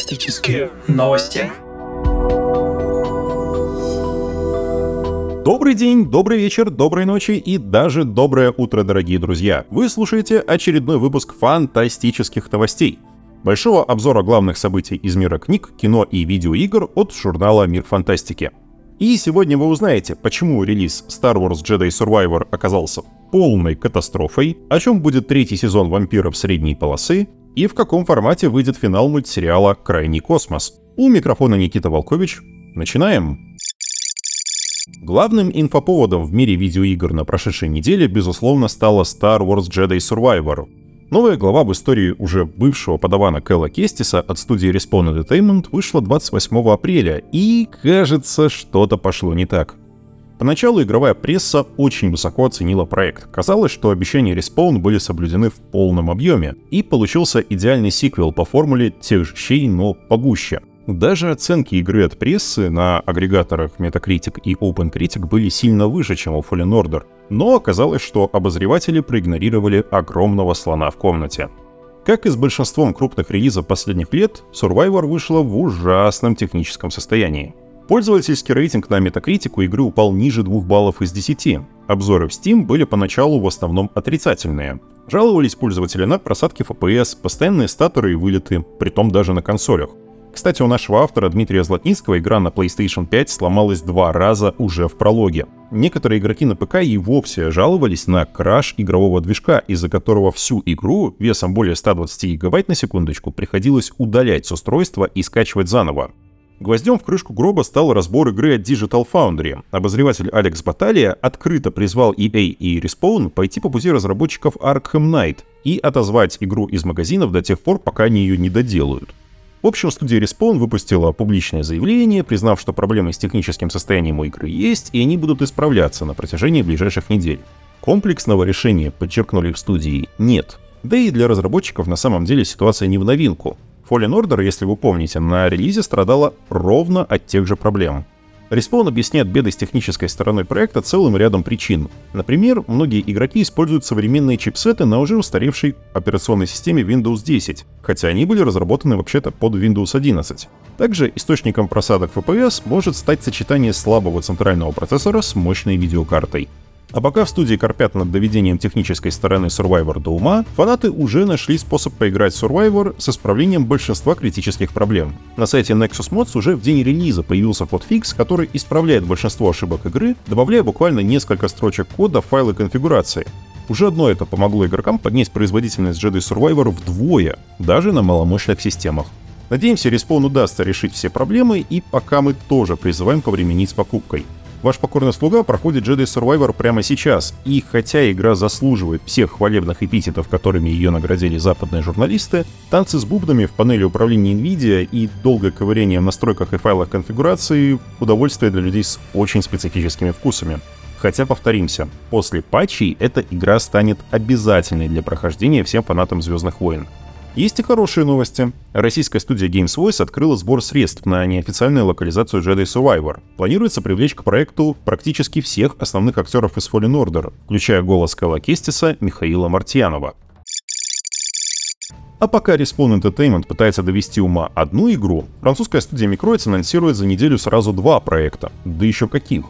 Фантастические новости. Добрый день, добрый вечер, доброй ночи и даже доброе утро, дорогие друзья. Вы слушаете очередной выпуск фантастических новостей. Большого обзора главных событий из мира книг, кино и видеоигр от журнала «Мир фантастики». И сегодня вы узнаете, почему релиз Star Wars Jedi Survivor оказался полной катастрофой, о чем будет третий сезон «Вампиров средней полосы», и в каком формате выйдет финал мультсериала «Крайний космос». У микрофона Никита Волкович. Начинаем! Главным инфоповодом в мире видеоигр на прошедшей неделе, безусловно, стала Star Wars Jedi Survivor. Новая глава в истории уже бывшего подавана Кэлла Кестиса от студии Respawn Entertainment вышла 28 апреля, и, кажется, что-то пошло не так. Поначалу игровая пресса очень высоко оценила проект. Казалось, что обещания Respawn были соблюдены в полном объеме, и получился идеальный сиквел по формуле тех же щей, но погуще. Даже оценки игры от прессы на агрегаторах Metacritic и OpenCritic были сильно выше, чем у Fallen Order, но оказалось, что обозреватели проигнорировали огромного слона в комнате. Как и с большинством крупных релизов последних лет, Survivor вышла в ужасном техническом состоянии. Пользовательский рейтинг на Metacritic у игры упал ниже 2 баллов из 10. Обзоры в Steam были поначалу в основном отрицательные. Жаловались пользователи на просадки FPS, постоянные статоры и вылеты, притом даже на консолях. Кстати, у нашего автора Дмитрия Златницкого игра на PlayStation 5 сломалась два раза уже в прологе. Некоторые игроки на ПК и вовсе жаловались на краш игрового движка, из-за которого всю игру весом более 120 гигабайт на секундочку приходилось удалять с устройства и скачивать заново. Гвоздем в крышку гроба стал разбор игры от Digital Foundry. Обозреватель Алекс Баталия открыто призвал EA и Respawn пойти по пути разработчиков Arkham Knight и отозвать игру из магазинов до тех пор, пока они ее не доделают. В общем, студия Respawn выпустила публичное заявление, признав, что проблемы с техническим состоянием у игры есть, и они будут исправляться на протяжении ближайших недель. Комплексного решения, подчеркнули в студии, нет. Да и для разработчиков на самом деле ситуация не в новинку. Fallen Order, если вы помните, на релизе страдала ровно от тех же проблем. Respawn объясняет беды с технической стороной проекта целым рядом причин. Например, многие игроки используют современные чипсеты на уже устаревшей операционной системе Windows 10, хотя они были разработаны вообще-то под Windows 11. Также источником просадок FPS может стать сочетание слабого центрального процессора с мощной видеокартой. А пока в студии корпят над доведением технической стороны Survivor до ума, фанаты уже нашли способ поиграть в Survivor с исправлением большинства критических проблем. На сайте Nexus Mods уже в день релиза появился подфикс, который исправляет большинство ошибок игры, добавляя буквально несколько строчек кода в файлы конфигурации. Уже одно это помогло игрокам поднять производительность Jedi Survivor вдвое, даже на маломощных системах. Надеемся, Respawn удастся решить все проблемы, и пока мы тоже призываем повременить с покупкой. Ваш покорный слуга проходит Jedi Survivor прямо сейчас, и хотя игра заслуживает всех хвалебных эпитетов, которыми ее наградили западные журналисты, танцы с бубнами в панели управления NVIDIA и долгое ковырение в настройках и файлах конфигурации — удовольствие для людей с очень специфическими вкусами. Хотя, повторимся, после патчей эта игра станет обязательной для прохождения всем фанатам Звездных войн. Есть и хорошие новости. Российская студия Games Voice открыла сбор средств на неофициальную локализацию Jedi Survivor. Планируется привлечь к проекту практически всех основных актеров из Fallen Order, включая голос Кэлла Кестиса Михаила Мартьянова. А пока Respawn Entertainment пытается довести ума одну игру, французская студия Microids анонсирует за неделю сразу два проекта. Да еще каких.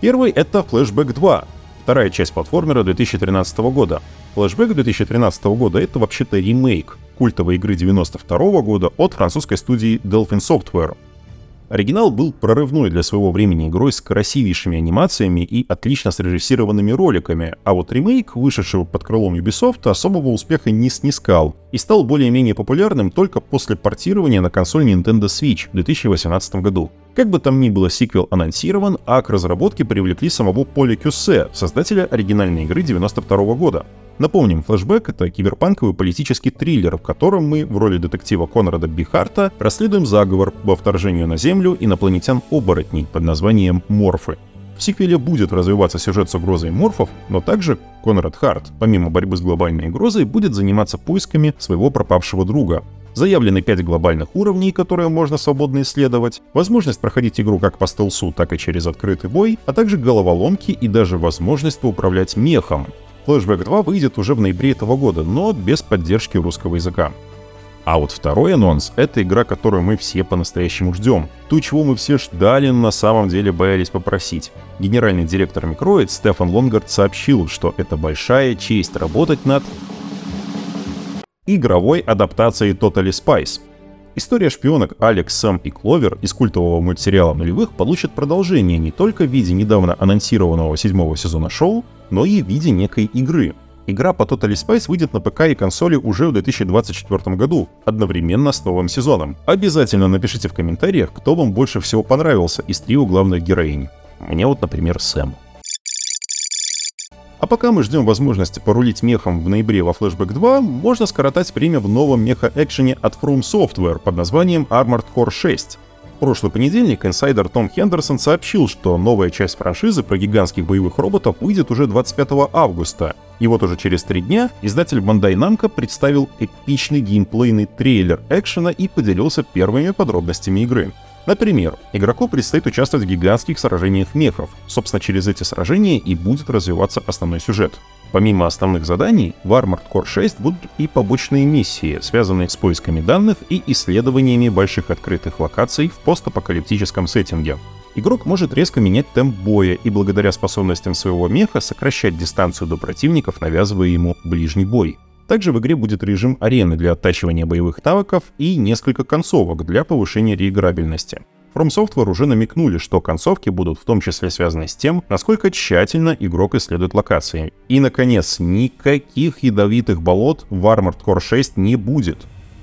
Первый — это Flashback 2, вторая часть платформера 2013 года. Флэшбэк 2013 года — это вообще-то ремейк культовой игры 92 года от французской студии Delphin Software. Оригинал был прорывной для своего времени игрой с красивейшими анимациями и отлично срежиссированными роликами, а вот ремейк, вышедшего под крылом Ubisoft, особого успеха не снискал и стал более-менее популярным только после портирования на консоль Nintendo Switch в 2018 году. Как бы там ни было, сиквел анонсирован, а к разработке привлекли самого Поля Кюссе, создателя оригинальной игры 92 года. Напомним, флешбэк — это киберпанковый политический триллер, в котором мы в роли детектива Конрада Бихарта расследуем заговор по вторжению на Землю инопланетян-оборотней под названием Морфы. В сиквеле будет развиваться сюжет с угрозой морфов, но также Конрад Харт, помимо борьбы с глобальной угрозой, будет заниматься поисками своего пропавшего друга. Заявлены 5 глобальных уровней, которые можно свободно исследовать, возможность проходить игру как по стелсу, так и через открытый бой, а также головоломки и даже возможность поуправлять мехом, Flashback 2 выйдет уже в ноябре этого года, но без поддержки русского языка. А вот второй анонс — это игра, которую мы все по-настоящему ждем. То, чего мы все ждали, но на самом деле боялись попросить. Генеральный директор Microid Стефан Лонгард сообщил, что это большая честь работать над игровой адаптацией Totally Spice. История шпионок Алекс, Сэм и Кловер из культового мультсериала «Нулевых» получит продолжение не только в виде недавно анонсированного седьмого сезона шоу, но и в виде некой игры. Игра по Totally Spice выйдет на ПК и консоли уже в 2024 году, одновременно с новым сезоном. Обязательно напишите в комментариях, кто вам больше всего понравился из трио главных героинь. Мне вот, например, Сэм. А пока мы ждем возможности порулить мехом в ноябре во Flashback 2, можно скоротать время в новом меха-экшене от From Software под названием Armored Core 6. В прошлый понедельник инсайдер Том Хендерсон сообщил, что новая часть франшизы про гигантских боевых роботов выйдет уже 25 августа. И вот уже через три дня издатель Bandai Namco представил эпичный геймплейный трейлер экшена и поделился первыми подробностями игры. Например, игроку предстоит участвовать в гигантских сражениях мехов. Собственно, через эти сражения и будет развиваться основной сюжет. Помимо основных заданий, в Armored Core 6 будут и побочные миссии, связанные с поисками данных и исследованиями больших открытых локаций в постапокалиптическом сеттинге. Игрок может резко менять темп боя и благодаря способностям своего меха сокращать дистанцию до противников, навязывая ему ближний бой. Также в игре будет режим арены для оттачивания боевых навыков и несколько концовок для повышения реиграбельности. From Software уже намекнули, что концовки будут в том числе связаны с тем, насколько тщательно игрок исследует локации. И, наконец, никаких ядовитых болот в Armored Core 6 не будет.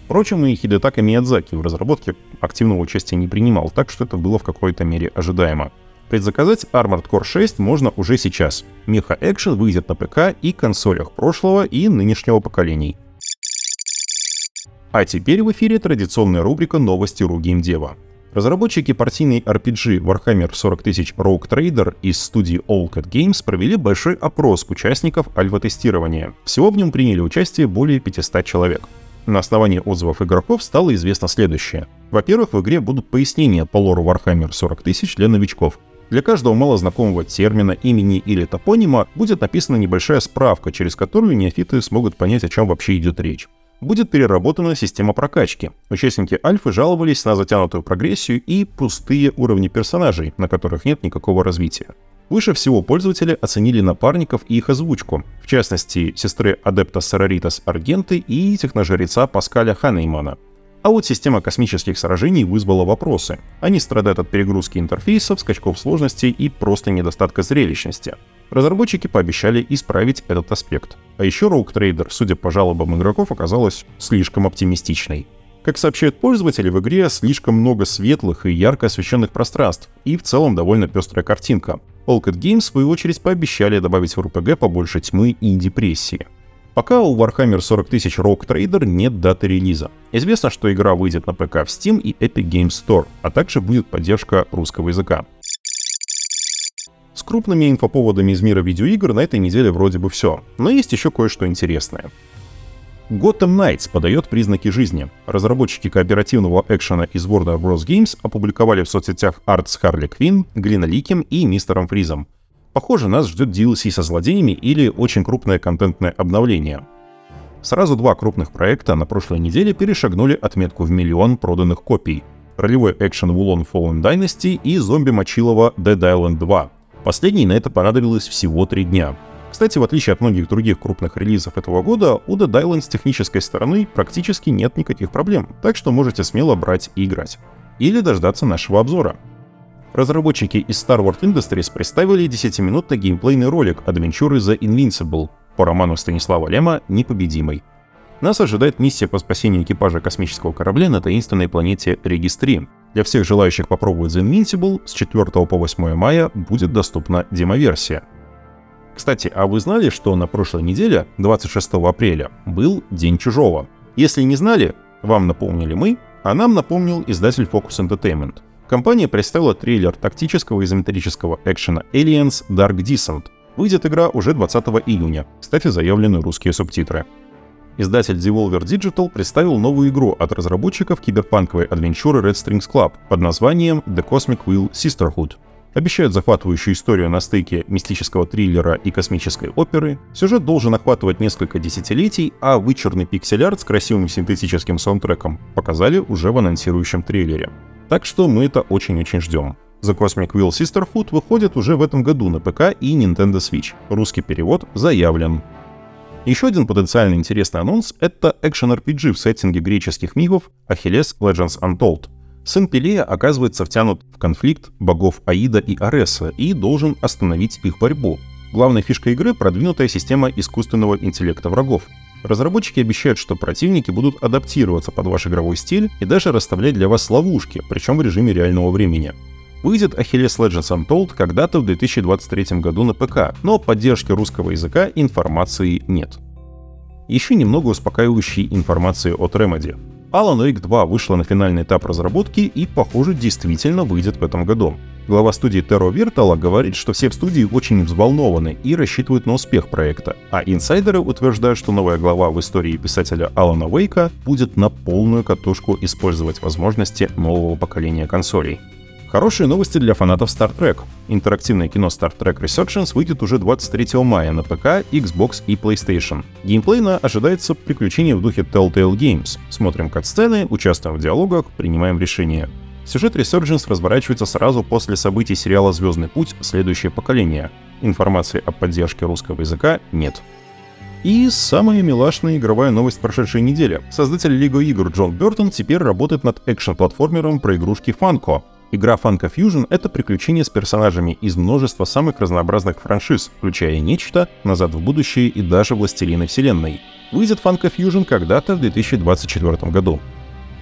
Впрочем, и Хидетака Миядзаки в разработке активного участия не принимал, так что это было в какой-то мере ожидаемо. Предзаказать Armored Core 6 можно уже сейчас. Меха Экшен выйдет на ПК и консолях прошлого и нынешнего поколений. А теперь в эфире традиционная рубрика «Новости Ругеймдева». Разработчики партийной RPG Warhammer 40 000 Rogue Trader из студии All Cat Games провели большой опрос участников альфа-тестирования. Всего в нем приняли участие более 500 человек. На основании отзывов игроков стало известно следующее. Во-первых, в игре будут пояснения по лору Warhammer 40 000 для новичков. Для каждого малознакомого термина, имени или топонима будет написана небольшая справка, через которую неофиты смогут понять, о чем вообще идет речь. Будет переработана система прокачки. Участники Альфы жаловались на затянутую прогрессию и пустые уровни персонажей, на которых нет никакого развития. Выше всего пользователи оценили напарников и их озвучку, в частности, сестры адепта Сараритас Аргенты и техножреца Паскаля Ханеймана – а вот система космических сражений вызвала вопросы. Они страдают от перегрузки интерфейсов, скачков сложности и просто недостатка зрелищности. Разработчики пообещали исправить этот аспект. А еще Rogue Trader, судя по жалобам игроков, оказалась слишком оптимистичной. Как сообщают пользователи, в игре слишком много светлых и ярко освещенных пространств, и в целом довольно пестрая картинка. Allcat Games, в свою очередь, пообещали добавить в RPG побольше тьмы и депрессии. Пока у Warhammer 40 тысяч Rogue Trader нет даты релиза. Известно, что игра выйдет на ПК в Steam и Epic Games Store, а также будет поддержка русского языка. С крупными инфоповодами из мира видеоигр на этой неделе вроде бы все, но есть еще кое-что интересное. Gotham Knights подает признаки жизни. Разработчики кооперативного экшена из World of Bros. Games опубликовали в соцсетях арт с Харли Квин, Глина Ликем и Мистером Фризом. Похоже, нас ждет DLC со злодеями или очень крупное контентное обновление. Сразу два крупных проекта на прошлой неделе перешагнули отметку в миллион проданных копий. Ролевой экшен Wulon Fallen Dynasty и зомби Мочилова Dead Island 2. Последний на это понадобилось всего три дня. Кстати, в отличие от многих других крупных релизов этого года, у Dead Island с технической стороны практически нет никаких проблем, так что можете смело брать и играть. Или дождаться нашего обзора. Разработчики из Star Wars Industries представили 10-минутный геймплейный ролик Adventure The Invincible по роману Станислава Лема «Непобедимый». Нас ожидает миссия по спасению экипажа космического корабля на таинственной планете Регистри. Для всех желающих попробовать The Invincible с 4 по 8 мая будет доступна демоверсия. Кстати, а вы знали, что на прошлой неделе, 26 апреля, был День Чужого? Если не знали, вам напомнили мы, а нам напомнил издатель Focus Entertainment – Компания представила трейлер тактического изометрического экшена Aliens Dark Descent. Выйдет игра уже 20 июня. Кстати, заявлены русские субтитры. Издатель Devolver Digital представил новую игру от разработчиков киберпанковой адвенчуры Red Strings Club под названием The Cosmic Wheel Sisterhood. Обещают захватывающую историю на стыке мистического триллера и космической оперы. Сюжет должен охватывать несколько десятилетий, а вычурный пиксель-арт с красивым синтетическим саундтреком показали уже в анонсирующем трейлере. Так что мы это очень-очень ждем. The Cosmic Wheel Sisterhood выходит уже в этом году на ПК и Nintendo Switch. Русский перевод заявлен. Еще один потенциально интересный анонс — это экшен-RPG в сеттинге греческих мифов Achilles Legends Untold. Сын Пелея оказывается втянут в конфликт богов Аида и Ареса и должен остановить их борьбу. Главной фишкой игры — продвинутая система искусственного интеллекта врагов. Разработчики обещают, что противники будут адаптироваться под ваш игровой стиль и даже расставлять для вас ловушки, причем в режиме реального времени. Выйдет Achilles Legends Untold когда-то в 2023 году на ПК, но поддержки русского языка информации нет. Еще немного успокаивающей информации от Remedy. Alan Wake 2 вышла на финальный этап разработки и, похоже, действительно выйдет в этом году. Глава студии Terro Virtual говорит, что все в студии очень взволнованы и рассчитывают на успех проекта, а инсайдеры утверждают, что новая глава в истории писателя Алана Уэйка будет на полную катушку использовать возможности нового поколения консолей. Хорошие новости для фанатов Star Trek. Интерактивное кино Star Trek Resurgence выйдет уже 23 мая на ПК, Xbox и PlayStation. Геймплейно ожидается приключение в духе Telltale Games. Смотрим кат-сцены, участвуем в диалогах, принимаем решения. Сюжет Resurgence разворачивается сразу после событий сериала «Звездный путь. Следующее поколение». Информации о поддержке русского языка нет. И самая милашная игровая новость прошедшей недели. Создатель Лего игр Джон Бертон теперь работает над экшен-платформером про игрушки Funko. Игра Funko Fusion — это приключение с персонажами из множества самых разнообразных франшиз, включая Нечто, Назад в будущее и даже Властелины Вселенной. Выйдет Funko Fusion когда-то в 2024 году.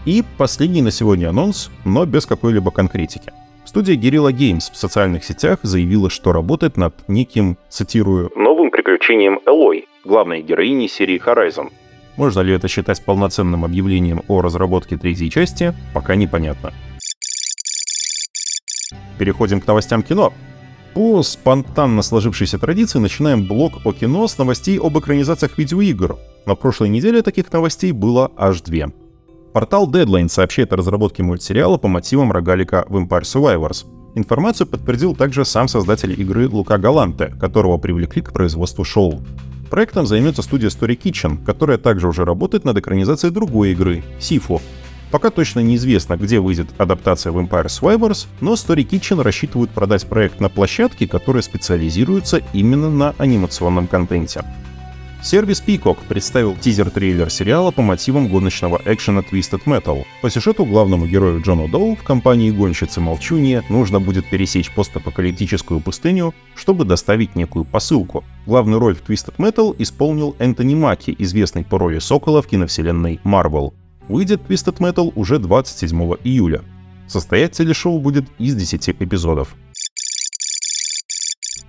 И последний на сегодня анонс, но без какой-либо конкретики. Студия Guerrilla Games в социальных сетях заявила, что работает над неким, цитирую, «новым приключением Элой, главной героини серии Horizon». Можно ли это считать полноценным объявлением о разработке третьей части, пока непонятно. Переходим к новостям кино. По спонтанно сложившейся традиции начинаем блок о кино с новостей об экранизациях видеоигр. На прошлой неделе таких новостей было аж две. Портал Deadline сообщает о разработке мультсериала по мотивам рогалика в Empire Survivors. Информацию подтвердил также сам создатель игры Лука Галанте, которого привлекли к производству шоу. Проектом займется студия Story Kitchen, которая также уже работает над экранизацией другой игры — Сифу, Пока точно неизвестно, где выйдет адаптация в Empire Survivors, но Story Kitchen рассчитывают продать проект на площадке, которая специализируется именно на анимационном контенте. Сервис Peacock представил тизер-трейлер сериала по мотивам гоночного экшена Twisted Metal. По сюжету главному герою Джону Доу в компании гонщицы Молчунья нужно будет пересечь постапокалиптическую пустыню, чтобы доставить некую посылку. Главную роль в Twisted Metal исполнил Энтони Маки, известный по роли Сокола в киновселенной Marvel. Выйдет Twisted Metal уже 27 июля. Состоять телешоу будет из 10 эпизодов.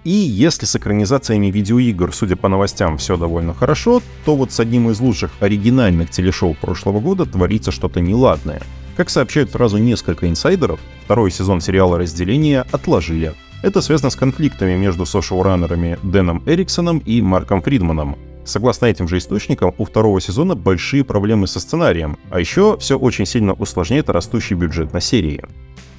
И если с экранизациями видеоигр, судя по новостям, все довольно хорошо, то вот с одним из лучших оригинальных телешоу прошлого года творится что-то неладное. Как сообщают сразу несколько инсайдеров, второй сезон сериала «Разделение» отложили. Это связано с конфликтами между сошоураннерами Дэном Эриксоном и Марком Фридманом, Согласно этим же источникам, у второго сезона большие проблемы со сценарием, а еще все очень сильно усложняет растущий бюджет на серии.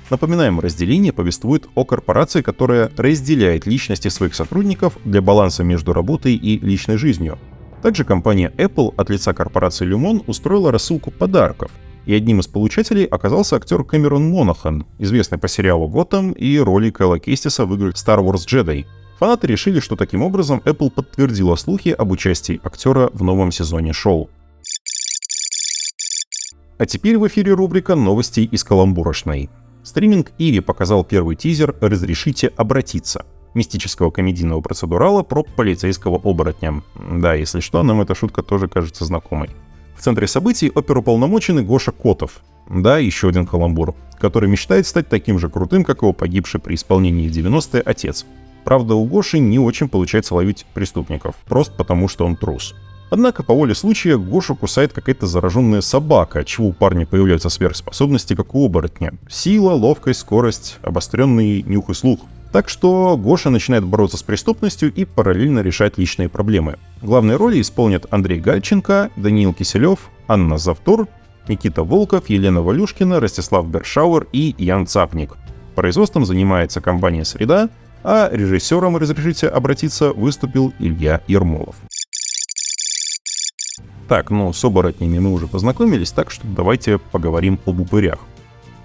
Напоминаем, разделение повествует о корпорации, которая разделяет личности своих сотрудников для баланса между работой и личной жизнью. Также компания Apple от лица корпорации Lumon устроила рассылку подарков, и одним из получателей оказался актер Кэмерон Монахан, известный по сериалу «Готэм» и роли Кэлла Кестиса в играх Star Wars Jedi, Фанаты решили, что таким образом Apple подтвердила слухи об участии актера в новом сезоне шоу. А теперь в эфире рубрика «Новости из каламбурочной». Стриминг Иви показал первый тизер «Разрешите обратиться» мистического комедийного процедурала про полицейского оборотня. Да, если что, нам эта шутка тоже кажется знакомой. В центре событий оперуполномоченный Гоша Котов. Да, еще один каламбур, который мечтает стать таким же крутым, как его погибший при исполнении в 90-е отец. Правда, у Гоши не очень получается ловить преступников, просто потому что он трус. Однако по воле случая Гошу кусает какая-то зараженная собака, чего у парня появляются сверхспособности, как у оборотня. Сила, ловкость, скорость, обостренный нюх и слух. Так что Гоша начинает бороться с преступностью и параллельно решать личные проблемы. Главные роли исполнят Андрей Гальченко, Даниил Киселев, Анна Завтур, Никита Волков, Елена Валюшкина, Ростислав Бершауэр и Ян Цапник. Производством занимается компания «Среда», а режиссером, разрешите обратиться, выступил Илья Ермолов. Так, ну, с оборотнями мы уже познакомились, так что давайте поговорим об упырях.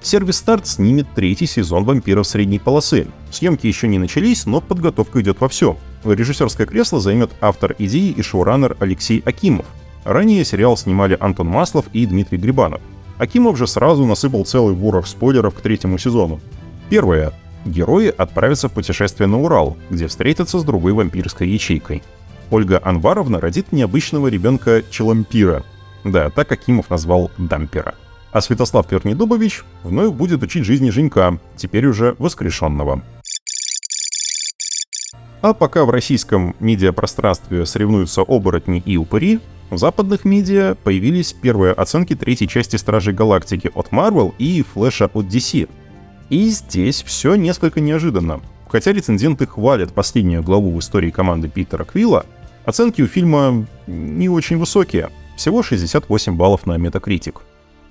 Сервис Старт снимет третий сезон «Вампиров средней полосы». Съемки еще не начались, но подготовка идет вовсю. Режиссерское кресло займет автор идеи и шоураннер Алексей Акимов. Ранее сериал снимали Антон Маслов и Дмитрий Грибанов. Акимов же сразу насыпал целый ворох спойлеров к третьему сезону. Первое. Герои отправятся в путешествие на Урал, где встретятся с другой вампирской ячейкой. Ольга Анваровна родит необычного ребенка Челампира. Да, так Акимов назвал Дампера. А Святослав Вернедубович вновь будет учить жизни Женька, теперь уже воскрешенного. А пока в российском медиапространстве соревнуются оборотни и упыри, в западных медиа появились первые оценки третьей части Стражей Галактики от Marvel и Флэша от DC. И здесь все несколько неожиданно. Хотя рецензенты хвалят последнюю главу в истории команды Питера Квилла, оценки у фильма не очень высокие, всего 68 баллов на Metacritic.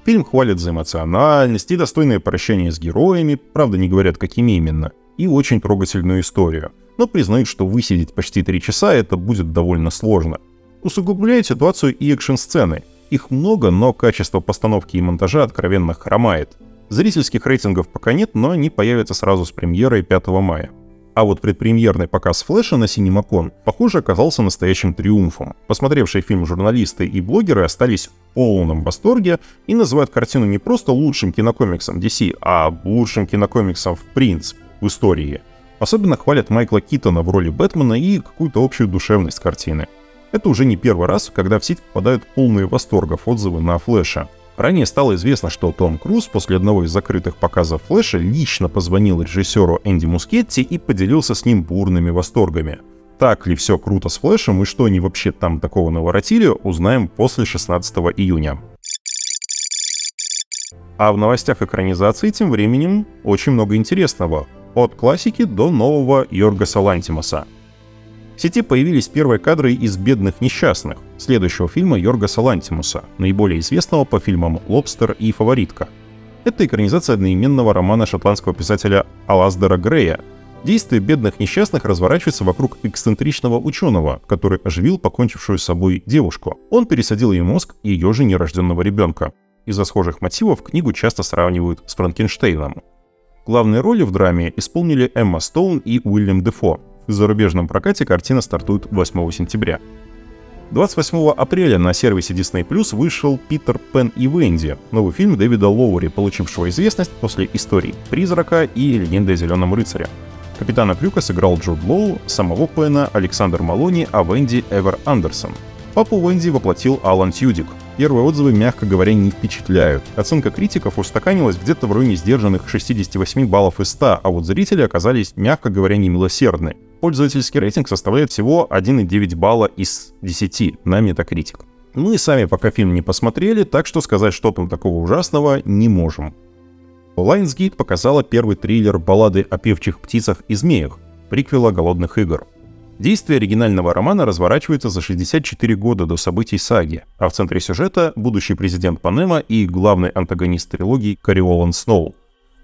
Фильм хвалит за эмоциональность и достойное прощание с героями, правда не говорят какими именно, и очень трогательную историю, но признают, что высидеть почти три часа это будет довольно сложно. Усугубляет ситуацию и экшн-сцены. Их много, но качество постановки и монтажа откровенно хромает. Зрительских рейтингов пока нет, но они появятся сразу с премьерой 5 мая. А вот предпремьерный показ Флэша на Синемакон, похоже, оказался настоящим триумфом. Посмотревшие фильм журналисты и блогеры остались в полном восторге и называют картину не просто лучшим кинокомиксом DC, а лучшим кинокомиксом в принципе в истории. Особенно хвалят Майкла Китона в роли Бэтмена и какую-то общую душевность картины. Это уже не первый раз, когда в сеть попадают полные восторгов отзывы на Флэша. Ранее стало известно, что Том Круз после одного из закрытых показов Флэша лично позвонил режиссеру Энди Мускетти и поделился с ним бурными восторгами. Так ли все круто с Флэшем и что они вообще там такого наворотили, узнаем после 16 июня. А в новостях экранизации тем временем очень много интересного. От классики до нового Йоргаса Лантимаса. В сети появились первые кадры из «Бедных несчастных», следующего фильма Йоргаса Лантимуса, наиболее известного по фильмам «Лобстер» и «Фаворитка». Это экранизация одноименного романа шотландского писателя Алаздера Грея. Действие «Бедных несчастных» разворачивается вокруг эксцентричного ученого, который оживил покончившую с собой девушку. Он пересадил ей мозг ее же нерожденного ребенка. Из-за схожих мотивов книгу часто сравнивают с Франкенштейном. Главные роли в драме исполнили Эмма Стоун и Уильям Дефо. В зарубежном прокате картина стартует 8 сентября. 28 апреля на сервисе Disney Plus вышел «Питер Пен и Венди», новый фильм Дэвида Лоури, получившего известность после истории «Призрака» и «Легенды о Зеленом рыцаре». Капитана Крюка сыграл Джуд Лоу, самого Пена Александр Малони, а Венди Эвер Андерсон. Папу Венди воплотил Алан Тьюдик. Первые отзывы, мягко говоря, не впечатляют. Оценка критиков устаканилась где-то в районе сдержанных 68 баллов из 100, а вот зрители оказались, мягко говоря, немилосердны. Пользовательский рейтинг составляет всего 1,9 балла из 10 на Metacritic. Мы сами пока фильм не посмотрели, так что сказать что там такого ужасного не можем. Lionsgate показала первый триллер баллады о певчих птицах и змеях, приквела «Голодных игр». Действие оригинального романа разворачивается за 64 года до событий саги, а в центре сюжета — будущий президент Панема и главный антагонист трилогии Кариолан Сноу.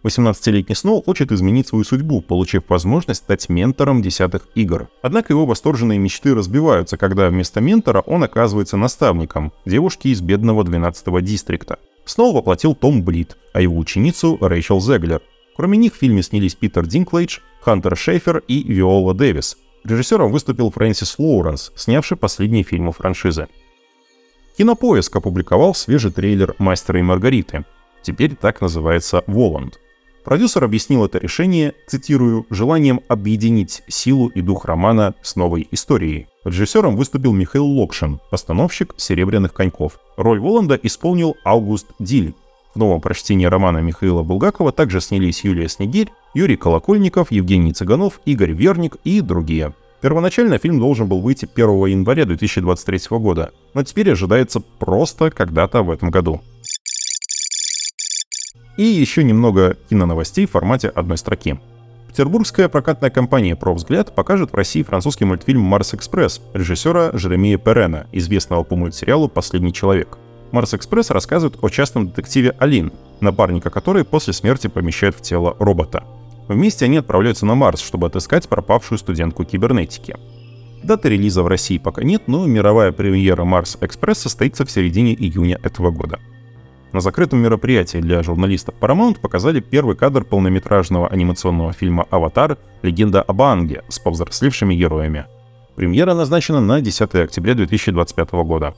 18-летний Сноу хочет изменить свою судьбу, получив возможность стать ментором десятых игр. Однако его восторженные мечты разбиваются, когда вместо ментора он оказывается наставником, девушки из бедного 12-го дистрикта. Сноу воплотил Том Блит, а его ученицу Рэйчел Зеглер. Кроме них в фильме снялись Питер Динклейдж, Хантер Шейфер и Виола Дэвис, Режиссером выступил Фрэнсис Лоуренс, снявший последние фильмы франшизы. Кинопоиск опубликовал свежий трейлер «Мастера и Маргариты». Теперь так называется «Воланд». Продюсер объяснил это решение, цитирую, желанием объединить силу и дух романа с новой историей. Режиссером выступил Михаил Локшин, постановщик «Серебряных коньков». Роль Воланда исполнил Аугуст Диль. В новом прочтении романа Михаила Булгакова также снялись Юлия Снегирь, Юрий Колокольников, Евгений Цыганов, Игорь Верник и другие. Первоначально фильм должен был выйти 1 января 2023 года, но теперь ожидается просто когда-то в этом году. И еще немного киноновостей в формате одной строки. Петербургская прокатная компания «Провзгляд» покажет в России французский мультфильм «Марс Экспресс» режиссера Жеремия Перена, известного по мультсериалу «Последний человек». «Марс Экспресс» рассказывает о частном детективе Алин, напарника которой после смерти помещают в тело робота. Вместе они отправляются на Марс, чтобы отыскать пропавшую студентку кибернетики. Даты релиза в России пока нет, но мировая премьера Марс Экспресс состоится в середине июня этого года. На закрытом мероприятии для журналистов Paramount показали первый кадр полнометражного анимационного фильма «Аватар. Легенда об Анге» с повзрослевшими героями. Премьера назначена на 10 октября 2025 года.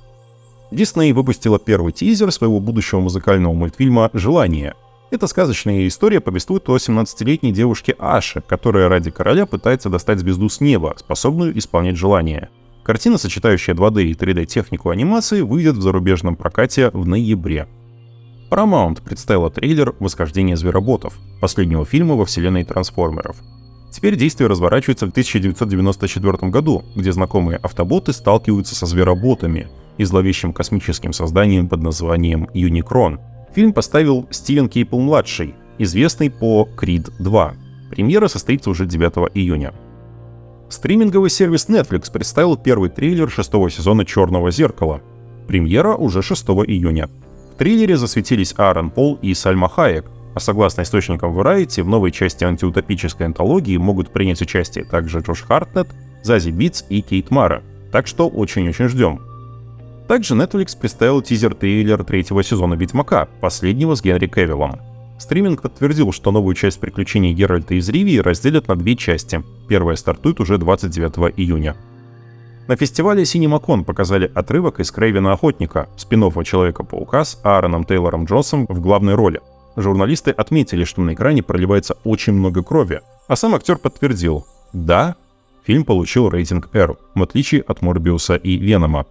Дисней выпустила первый тизер своего будущего музыкального мультфильма «Желание». Эта сказочная история повествует о 17-летней девушке Аше, которая ради короля пытается достать звезду с неба, способную исполнять желания. Картина, сочетающая 2D и 3D технику анимации, выйдет в зарубежном прокате в ноябре. Paramount представила трейлер «Восхождение звероботов», последнего фильма во вселенной трансформеров. Теперь действие разворачивается в 1994 году, где знакомые автоботы сталкиваются со звероботами и зловещим космическим созданием под названием Unicron. Фильм поставил Стивен Кейпл-младший, известный по Creed 2. Премьера состоится уже 9 июня. Стриминговый сервис Netflix представил первый трейлер шестого сезона «Черного зеркала». Премьера уже 6 июня. В триллере засветились Аарон Пол и Сальма Хайек, а согласно источникам Variety, в новой части антиутопической антологии могут принять участие также Джош Хартнет, Зази Битс и Кейт Мара. Так что очень-очень ждем. Также Netflix представил тизер-трейлер третьего сезона Ведьмака, последнего с Генри Кавиллом. Стриминг подтвердил, что новую часть приключений Геральта из Ривии разделят на две части. Первая стартует уже 29 июня. На фестивале CinemaCon показали отрывок из Крейвена Охотника, спин Человека-паука с Аароном Тейлором Джонсоном в главной роли. Журналисты отметили, что на экране проливается очень много крови, а сам актер подтвердил «Да, фильм получил рейтинг R, в отличие от Морбиуса и Венома».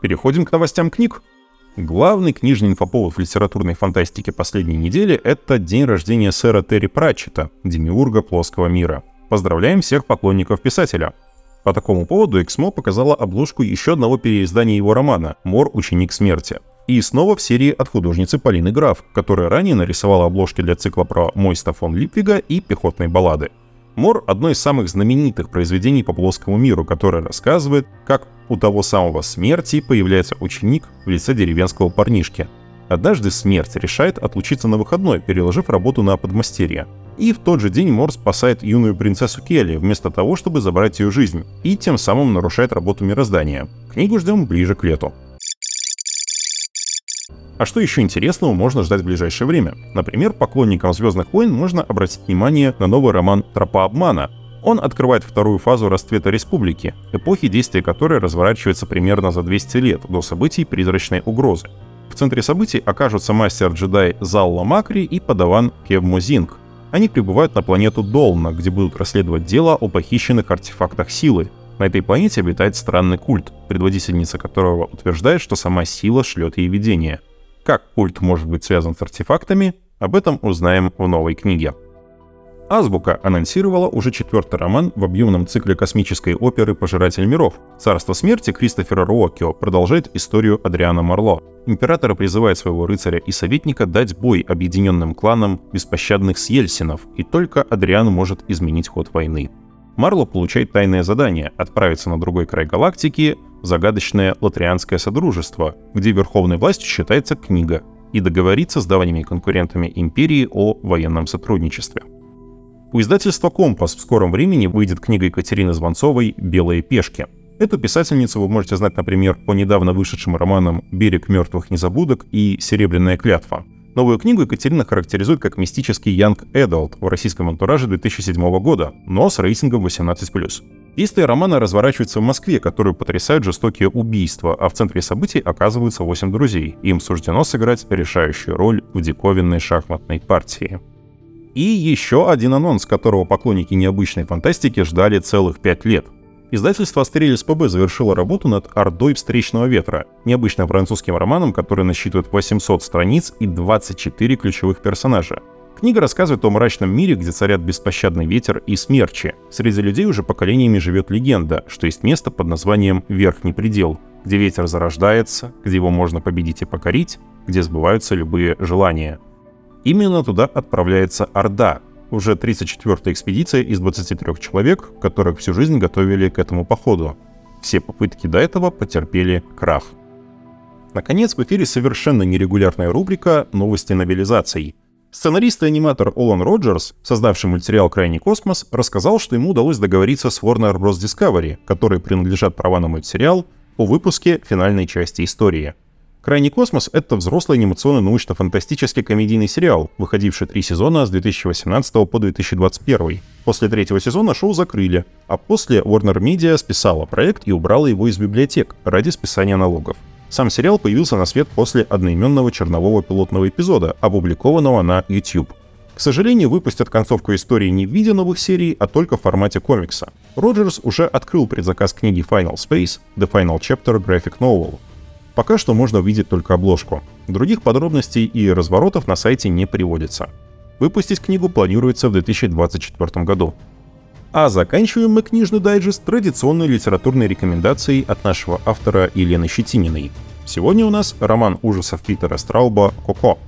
Переходим к новостям книг. Главный книжный инфоповод в литературной фантастике последней недели — это день рождения сэра Терри Пратчета, демиурга плоского мира — Поздравляем всех поклонников писателя. По такому поводу Эксмо показала обложку еще одного переиздания его романа «Мор. Ученик смерти». И снова в серии от художницы Полины Граф, которая ранее нарисовала обложки для цикла про Мойста фон Липвига и пехотные баллады. Мор — одно из самых знаменитых произведений по плоскому миру, которое рассказывает, как у того самого смерти появляется ученик в лице деревенского парнишки. Однажды смерть решает отлучиться на выходной, переложив работу на подмастерье. И в тот же день Мор спасает юную принцессу Келли, вместо того, чтобы забрать ее жизнь, и тем самым нарушает работу мироздания. Книгу ждем ближе к лету. А что еще интересного можно ждать в ближайшее время? Например, поклонникам Звездных войн можно обратить внимание на новый роман «Тропа обмана». Он открывает вторую фазу расцвета Республики, эпохи действия которой разворачивается примерно за 200 лет до событий призрачной угрозы. В центре событий окажутся мастер-джедай Залла Макри и подаван Кев Музинг, они прибывают на планету Долна, где будут расследовать дело о похищенных артефактах силы. На этой планете обитает странный культ, предводительница которого утверждает, что сама сила шлет ей видение. Как культ может быть связан с артефактами, об этом узнаем в новой книге. Азбука анонсировала уже четвертый роман в объемном цикле космической оперы «Пожиратель миров». «Царство смерти» Кристофера Руокио продолжает историю Адриана Марло. Император призывает своего рыцаря и советника дать бой объединенным кланам беспощадных Сьельсинов, и только Адриан может изменить ход войны. Марло получает тайное задание — отправиться на другой край галактики, загадочное Латрианское Содружество, где верховной властью считается книга, и договориться с давними конкурентами Империи о военном сотрудничестве. У издательства «Компас» в скором времени выйдет книга Екатерины Звонцовой «Белые пешки». Эту писательницу вы можете знать, например, по недавно вышедшим романам «Берег мертвых незабудок» и «Серебряная клятва». Новую книгу Екатерина характеризует как мистический Young Adult в российском антураже 2007 года, но с рейтингом 18+. Действие романа разворачивается в Москве, которую потрясают жестокие убийства, а в центре событий оказываются 8 друзей. Им суждено сыграть решающую роль в диковинной шахматной партии. И еще один анонс, которого поклонники необычной фантастики ждали целых пять лет. Издательство Астерилис ПБ завершило работу над «Ордой встречного ветра», необычным французским романом, который насчитывает 800 страниц и 24 ключевых персонажа. Книга рассказывает о мрачном мире, где царят беспощадный ветер и смерчи. Среди людей уже поколениями живет легенда, что есть место под названием «Верхний предел», где ветер зарождается, где его можно победить и покорить, где сбываются любые желания. Именно туда отправляется Орда, уже 34-я экспедиция из 23 человек, которых всю жизнь готовили к этому походу. Все попытки до этого потерпели крах. Наконец, в эфире совершенно нерегулярная рубрика «Новости новелизаций». Сценарист и аниматор Олан Роджерс, создавший мультсериал «Крайний космос», рассказал, что ему удалось договориться с Warner Bros. Discovery, которые принадлежат права на мультсериал, о выпуске финальной части истории. «Крайний космос» — это взрослый анимационный научно-фантастический комедийный сериал, выходивший три сезона с 2018 по 2021. После третьего сезона шоу закрыли, а после Warner Media списала проект и убрала его из библиотек ради списания налогов. Сам сериал появился на свет после одноименного чернового пилотного эпизода, опубликованного на YouTube. К сожалению, выпустят концовку истории не в виде новых серий, а только в формате комикса. Роджерс уже открыл предзаказ книги Final Space The Final Chapter Graphic Novel. Пока что можно увидеть только обложку. Других подробностей и разворотов на сайте не приводится. Выпустить книгу планируется в 2024 году. А заканчиваем мы книжный дайджест традиционной литературной рекомендацией от нашего автора Елены Щетининой. Сегодня у нас роман ужасов Питера Страуба «Коко».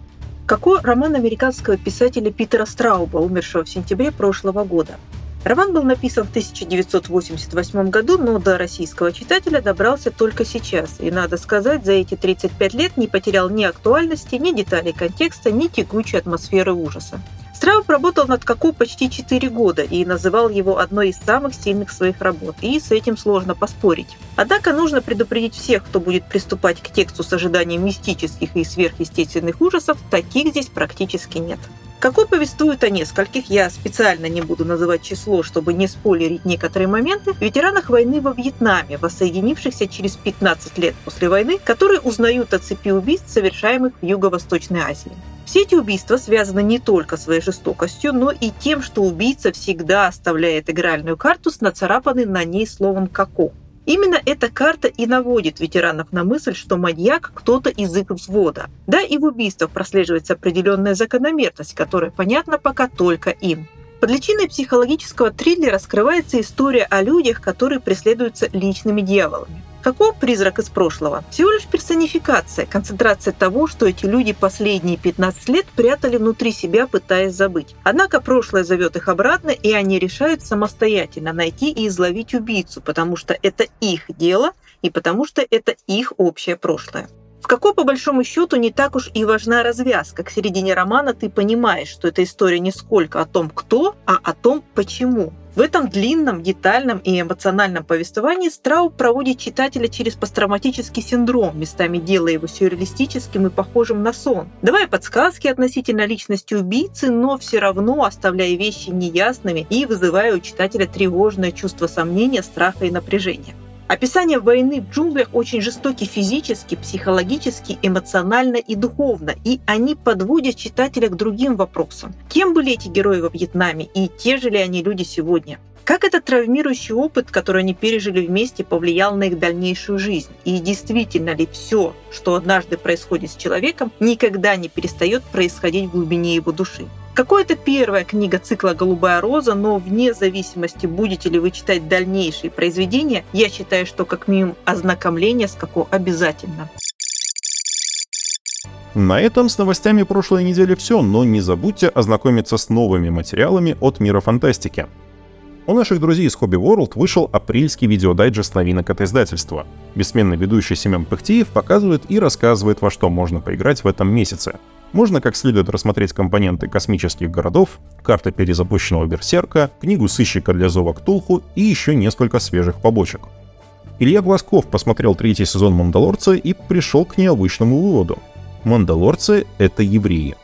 «Коко» – роман американского писателя Питера Страуба, умершего в сентябре прошлого года. Роман был написан в 1988 году, но до российского читателя добрался только сейчас. И, надо сказать, за эти 35 лет не потерял ни актуальности, ни деталей контекста, ни текучей атмосферы ужаса. Страуб работал над Коко почти 4 года и называл его одной из самых сильных своих работ, и с этим сложно поспорить. Однако нужно предупредить всех, кто будет приступать к тексту с ожиданием мистических и сверхъестественных ужасов, таких здесь практически нет. Какой повествует о нескольких, я специально не буду называть число, чтобы не спойлерить некоторые моменты, ветеранах войны во Вьетнаме, воссоединившихся через 15 лет после войны, которые узнают о цепи убийств, совершаемых в Юго-Восточной Азии. Все эти убийства связаны не только своей жестокостью, но и тем, что убийца всегда оставляет игральную карту с нацарапанной на ней словом «како». Именно эта карта и наводит ветеранов на мысль, что маньяк кто-то из их взвода. Да, и в убийствах прослеживается определенная закономерность, которая понятна пока только им. Под личиной психологического триллера скрывается история о людях, которые преследуются личными дьяволами. Каков призрак из прошлого? Всего лишь персонификация, концентрация того, что эти люди последние 15 лет прятали внутри себя, пытаясь забыть. Однако прошлое зовет их обратно, и они решают самостоятельно найти и изловить убийцу, потому что это их дело и потому что это их общее прошлое. В какой, по большому счету, не так уж и важна развязка. К середине романа ты понимаешь, что эта история не сколько о том, кто, а о том, почему. В этом длинном, детальном и эмоциональном повествовании Страуб проводит читателя через посттравматический синдром, местами делая его сюрреалистическим и похожим на сон, давая подсказки относительно личности убийцы, но все равно оставляя вещи неясными и вызывая у читателя тревожное чувство сомнения, страха и напряжения. Описание войны в джунглях очень жестоки физически, психологически, эмоционально и духовно, и они подводят читателя к другим вопросам. Кем были эти герои во Вьетнаме и те же ли они люди сегодня? Как этот травмирующий опыт, который они пережили вместе, повлиял на их дальнейшую жизнь? И действительно ли все, что однажды происходит с человеком, никогда не перестает происходить в глубине его души? Какое-то первая книга цикла «Голубая роза», но вне зависимости, будете ли вы читать дальнейшие произведения, я считаю, что как минимум ознакомление с Коко обязательно. На этом с новостями прошлой недели все, но не забудьте ознакомиться с новыми материалами от мира фантастики. У наших друзей из Hobby World вышел апрельский видеодайджест новинок от издательства. Бессменный ведущий Семен Пыхтиев показывает и рассказывает, во что можно поиграть в этом месяце. Можно как следует рассмотреть компоненты космических городов, карты перезапущенного Берсерка, книгу сыщика для Зова Ктулху и еще несколько свежих побочек. Илья Глазков посмотрел третий сезон «Мандалорца» и пришел к необычному выводу. Мандалорцы — это евреи.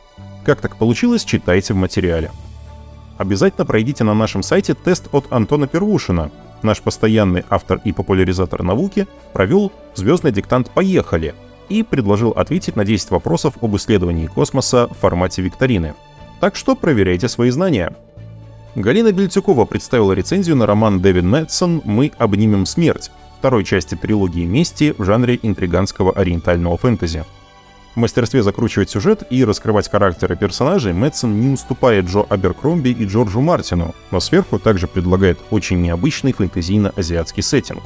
Как так получилось, читайте в материале. Обязательно пройдите на нашем сайте тест от Антона Первушина. Наш постоянный автор и популяризатор науки провел звездный диктант «Поехали», и предложил ответить на 10 вопросов об исследовании космоса в формате викторины. Так что проверяйте свои знания. Галина Бельтюкова представила рецензию на роман Дэвид Мэтсон «Мы обнимем смерть», второй части трилогии «Мести» в жанре интриганского ориентального фэнтези. В мастерстве закручивать сюжет и раскрывать характеры персонажей Мэтсон не уступает Джо Аберкромби и Джорджу Мартину, но сверху также предлагает очень необычный фэнтезийно-азиатский сеттинг.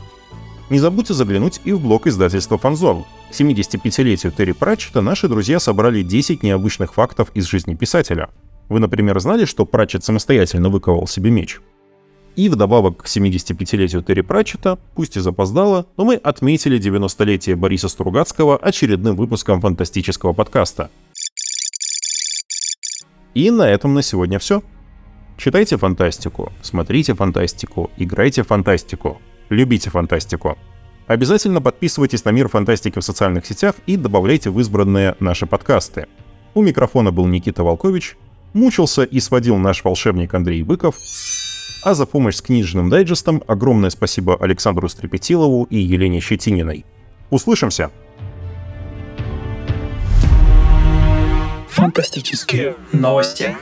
Не забудьте заглянуть и в блог издательства «Фанзон», к 75-летию Терри Пратчета наши друзья собрали 10 необычных фактов из жизни писателя. Вы, например, знали, что Пратчет самостоятельно выковал себе меч? И вдобавок к 75-летию Терри Пратчета, пусть и запоздало, но мы отметили 90-летие Бориса Стругацкого очередным выпуском фантастического подкаста. И на этом на сегодня все. Читайте фантастику, смотрите фантастику, играйте фантастику, любите фантастику. Обязательно подписывайтесь на Мир Фантастики в социальных сетях и добавляйте в избранные наши подкасты. У микрофона был Никита Волкович, мучился и сводил наш волшебник Андрей Быков, а за помощь с книжным дайджестом огромное спасибо Александру Стрепетилову и Елене Щетининой. Услышимся! Фантастические новости.